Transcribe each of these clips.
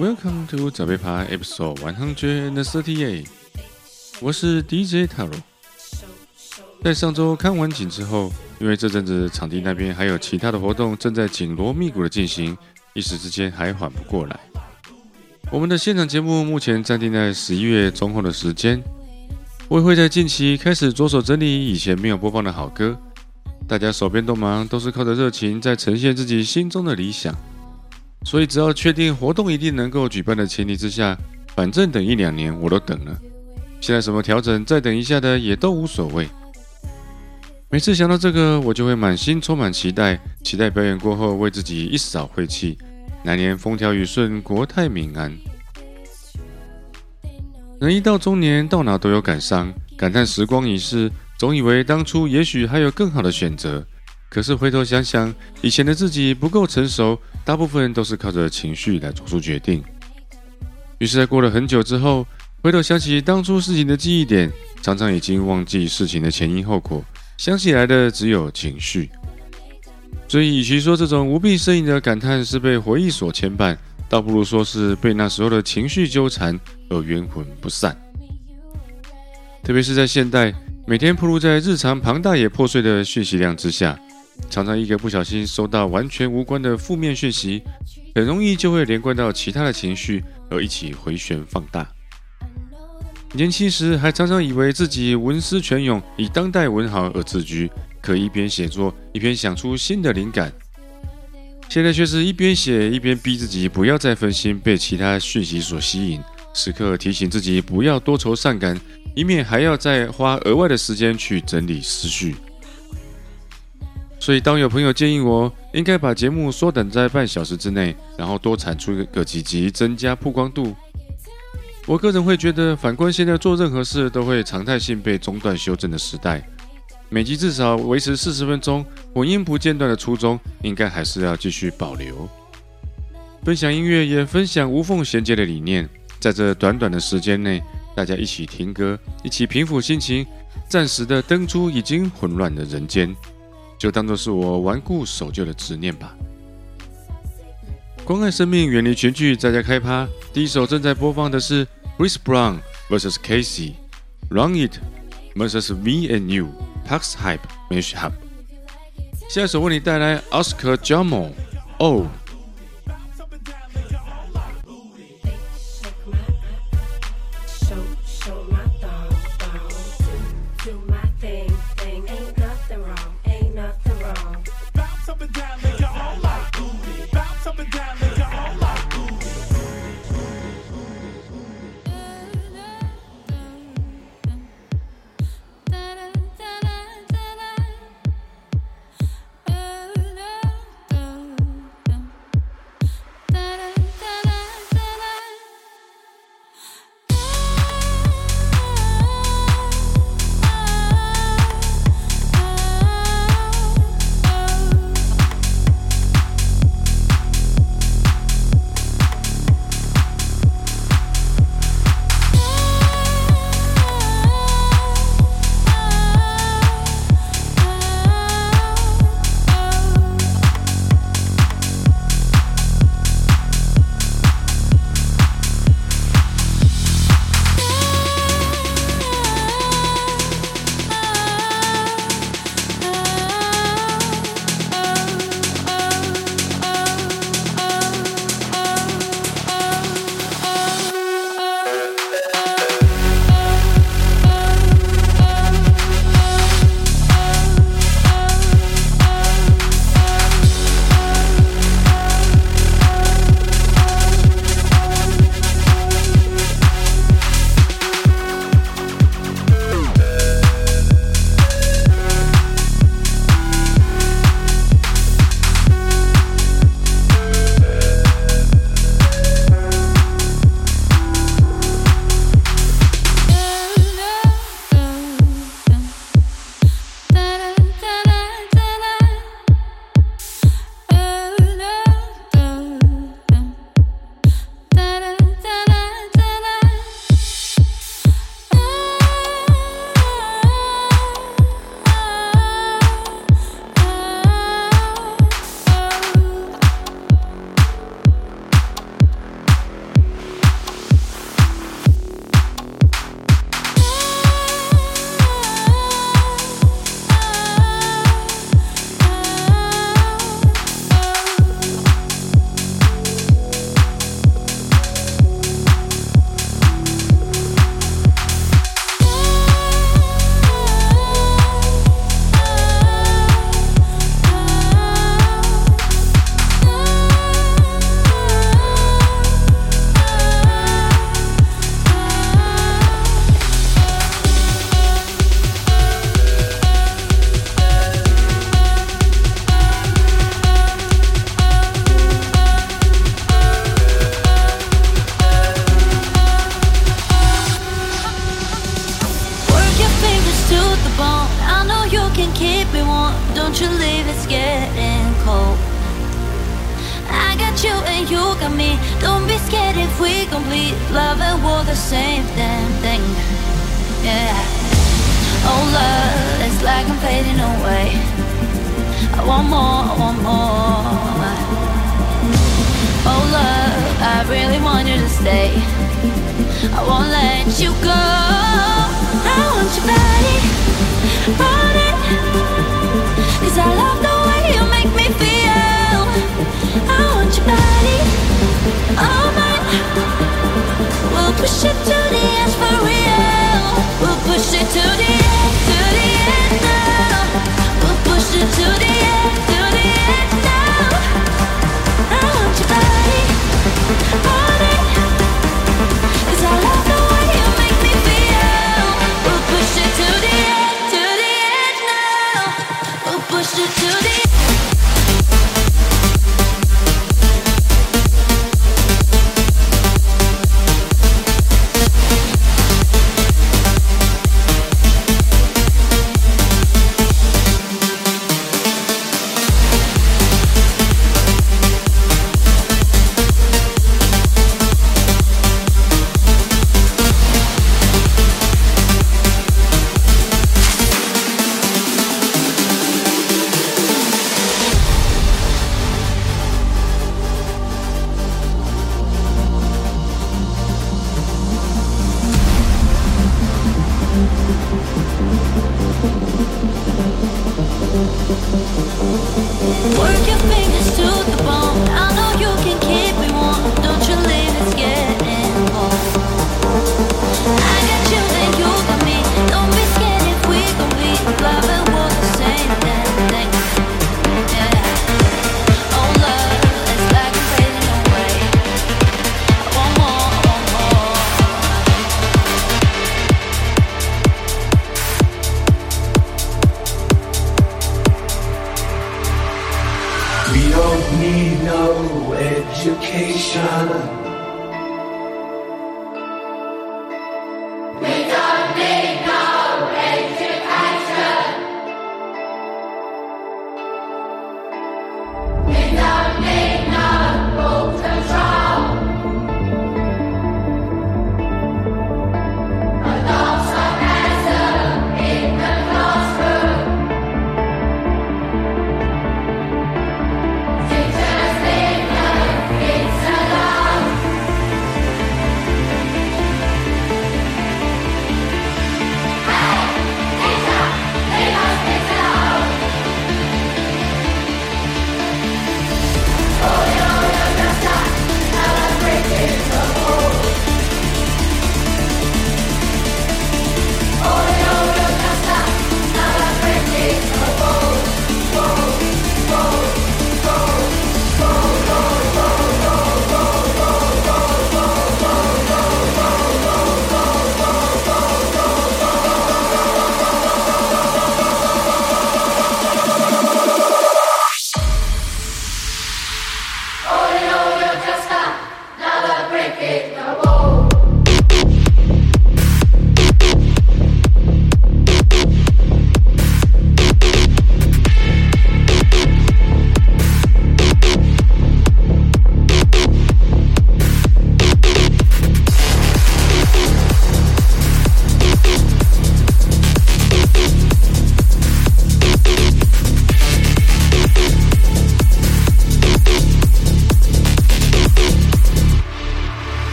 Welcome to 早杯趴 Episode One Hundred and Thirty Eight。我是 DJ Taro。在上周看完景之后，因为这阵子场地那边还有其他的活动正在紧锣密鼓的进行，一时之间还缓不过来。我们的现场节目目前暂定在十一月中后的时间，我也会在近期开始着手整理以前没有播放的好歌。大家手边都忙，都是靠着热情在呈现自己心中的理想。所以只要确定活动一定能够举办的前提之下，反正等一两年我都等了。现在什么调整，再等一下的也都无所谓。每次想到这个，我就会满心充满期待，期待表演过后为自己一扫晦气，来年风调雨顺，国泰民安。人一到中年，到哪都有感伤，感叹时光已逝，总以为当初也许还有更好的选择。可是回头想想，以前的自己不够成熟，大部分都是靠着情绪来做出决定。于是，在过了很久之后，回头想起当初事情的记忆点，常常已经忘记事情的前因后果，想起来的只有情绪。所以，与其说这种无病呻吟的感叹是被回忆所牵绊，倒不如说是被那时候的情绪纠缠而冤魂不散。特别是在现代，每天铺露在日常庞大也破碎的讯息量之下。常常一个不小心收到完全无关的负面讯息，很容易就会连贯到其他的情绪，而一起回旋放大。年轻时还常常以为自己文思泉涌，以当代文豪而自居，可一边写作一边想出新的灵感。现在却是一边写一边逼自己不要再分心，被其他讯息所吸引，时刻提醒自己不要多愁善感，以免还要再花额外的时间去整理思绪。所以，当有朋友建议我应该把节目缩短在半小时之内，然后多产出个几集，增加曝光度，我个人会觉得，反观现在做任何事都会常态性被中断修正的时代，每集至少维持四十分钟，混音不间断的初衷，应该还是要继续保留。分享音乐，也分享无缝衔接的理念，在这短短的时间内，大家一起听歌，一起平复心情，暂时的登出已经混乱的人间。就当做是我顽固守旧的执念吧。关爱生命，远离全剧，在家开趴。第一首正在播放的是 Chris Brown vs Casey，Run It vs Me and You p a x Hype Mash Up。下一首为你带来 Oscar Jamo，Oh。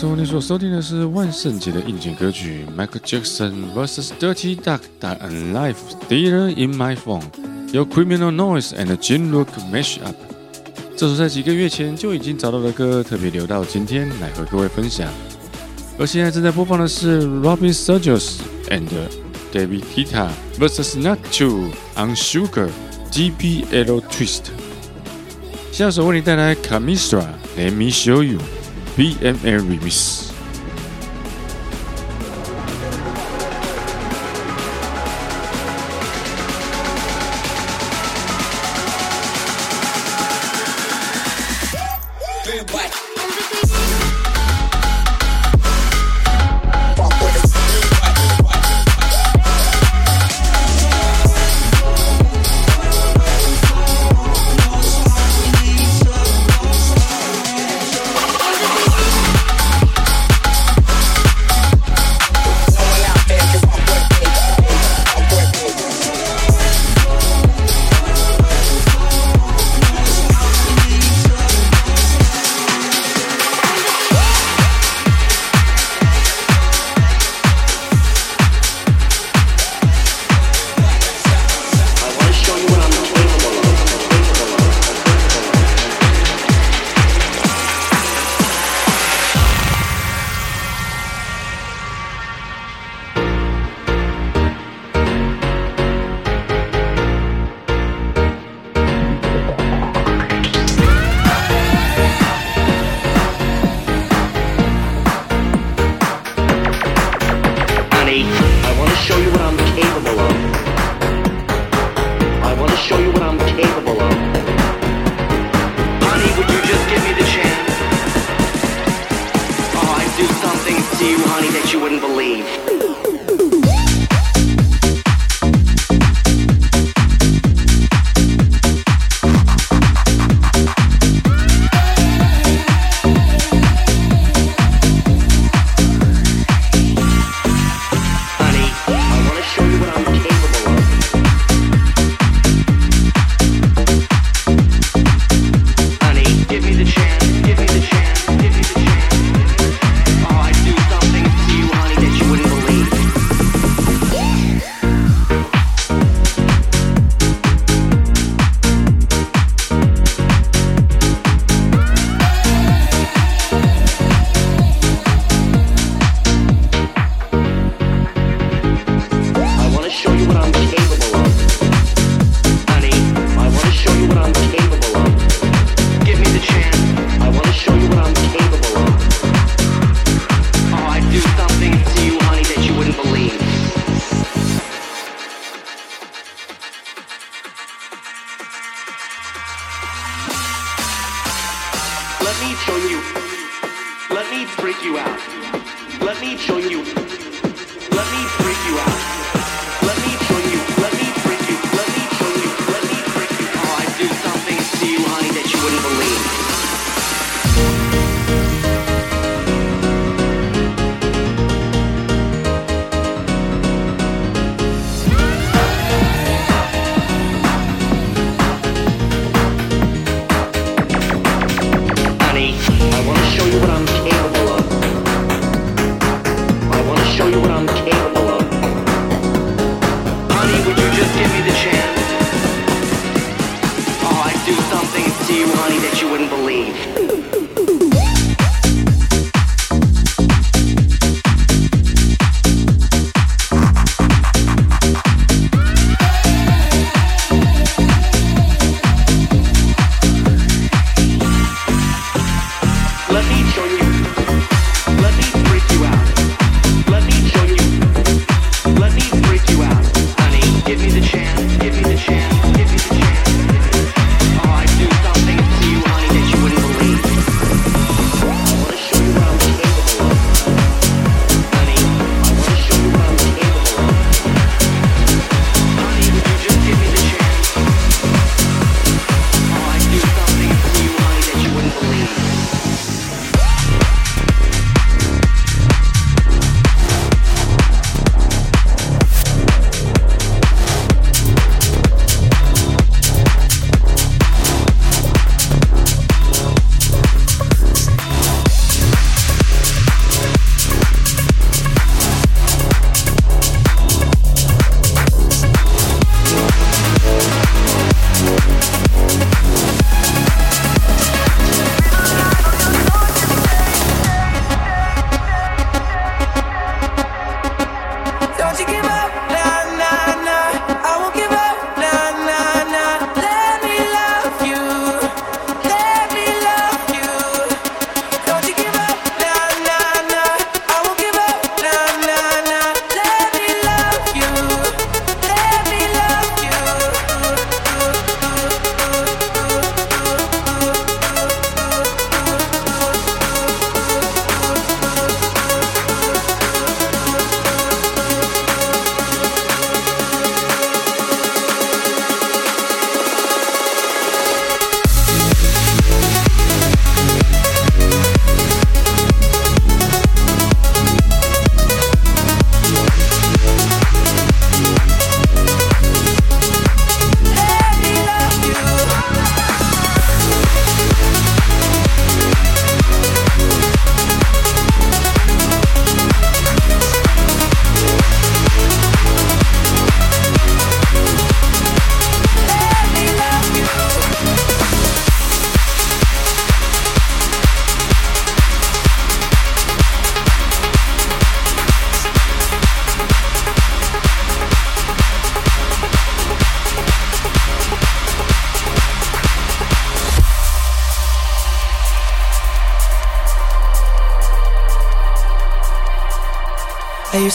时候，你所收听的是万圣节的应景歌曲《Michael Jackson vs Dirty Duck d i e n Life》Stealer in My Phone，由 Criminal Noise and Jim Rook mash up。这首在几个月前就已经找到的歌，特别留到今天来和各位分享。而现在正在播放的是 Robin s e r g i o s and David kitta vs Not t o on Sugar GBL Twist。下首为你带来 Camisa，Let Me Show You。BMR Remix.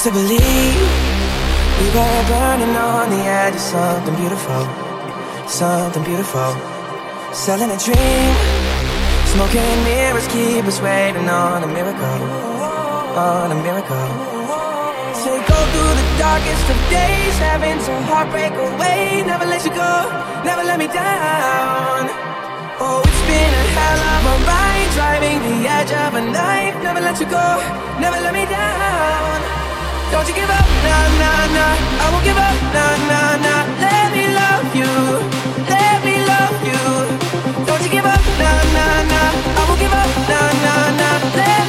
To believe we were burning on the edge of something beautiful, something beautiful. Selling a dream, smoking mirrors keep us waiting on a miracle, on a miracle. So go through the darkest of days, having to heartbreak away. Never let you go, never let me down. Oh, it's been a hell of a ride, driving the edge of a knife. Never let you go, never let me down. Don't you give up, nah, nah, nah. I won't give up, nah, nah, nah. Let me love you, let me love you. Don't you give up, nah, nah, nah. I won't give up, nah, nah, nah. Let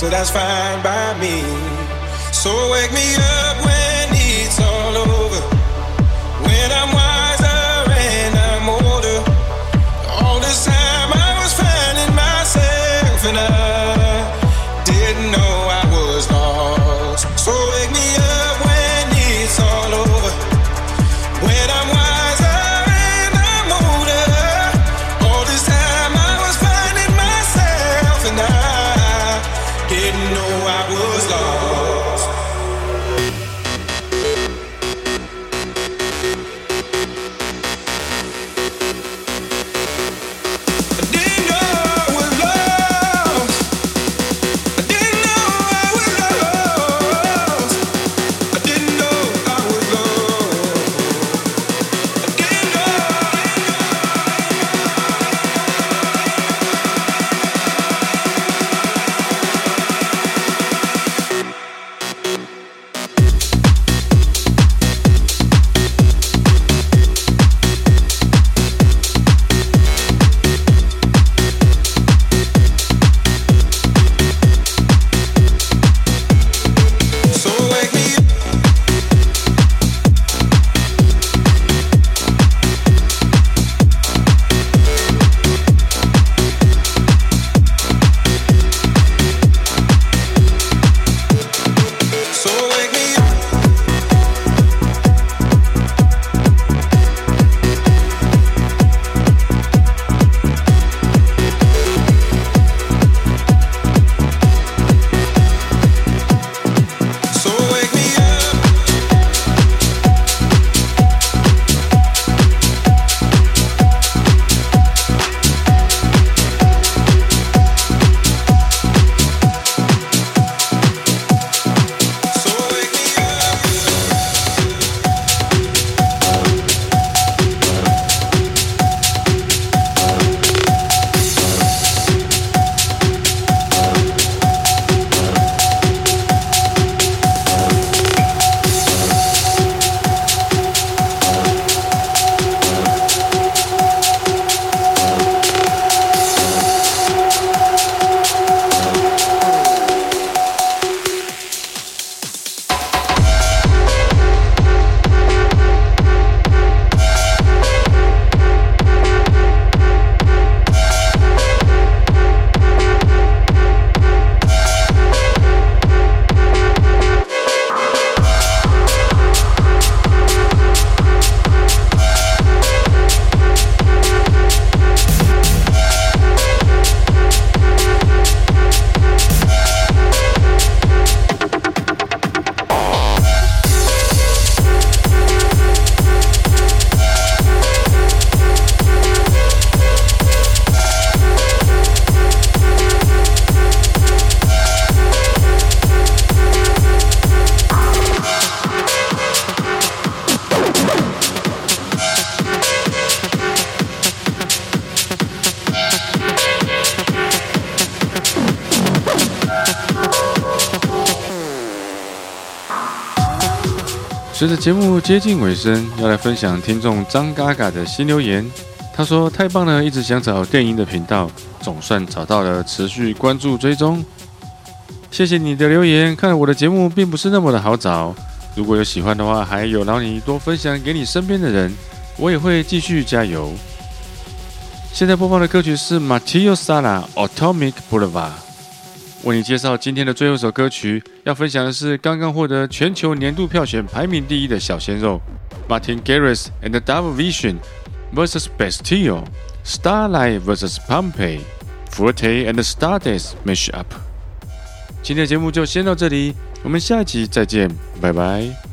so that's fine by me. So wake me up when it's all over, when I'm wiser and I'm older. All this time I was finding myself and I didn't know. 随着节目接近尾声，要来分享听众张嘎嘎的新留言。他说：“太棒了，一直想找电音的频道，总算找到了，持续关注追踪。谢谢你的留言，看来我的节目并不是那么的好找。如果有喜欢的话，还有劳你多分享给你身边的人，我也会继续加油。”现在播放的歌曲是 Matteo Sala Atomic Boulevard。为你介绍今天的最后一首歌曲，要分享的是刚刚获得全球年度票选排名第一的小鲜肉 Martin Garrix and the Double Vision vs Bastille Starlight vs Pompeii Forte and Stardust Mash Up。今天的节目就先到这里，我们下一集再见，拜拜。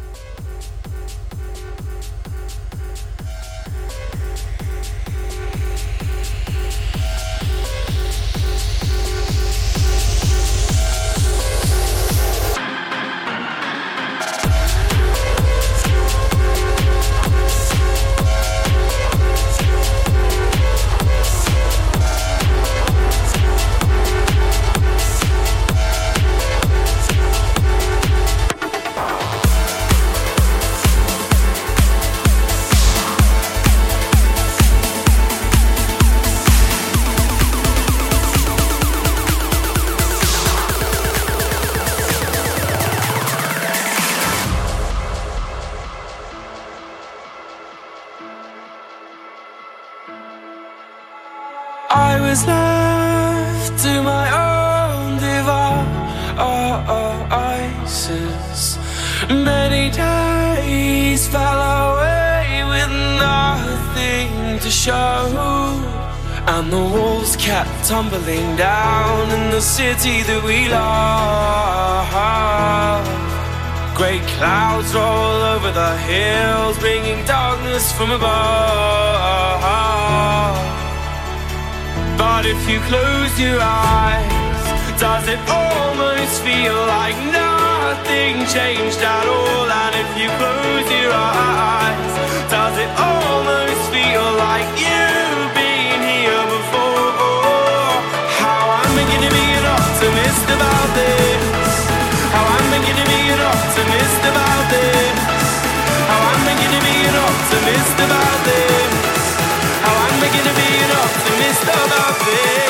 From above. But if you close your eyes, does it almost feel like nothing changed at all? And if you close questão da vez.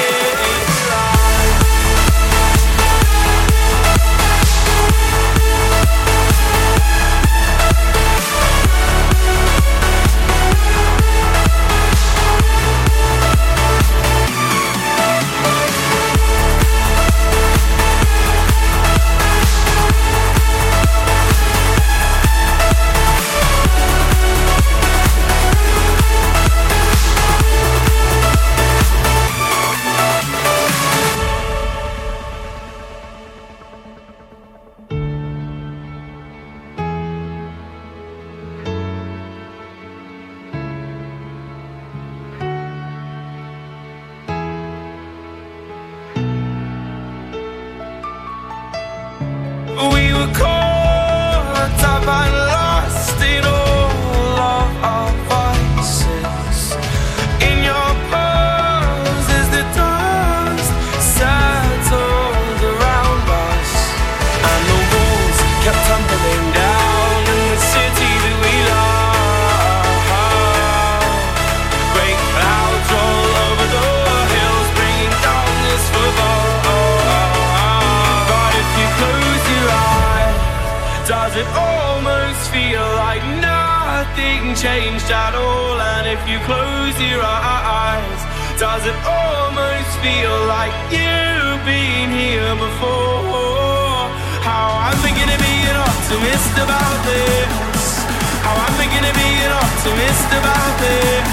Your eyes, does it almost feel like you've been here before? How I'm beginning to be an optimist about this. How I'm beginning to be an optimist about this.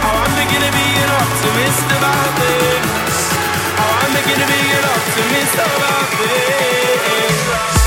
How I'm beginning to be an optimist about this. How I'm beginning to be an optimist about this.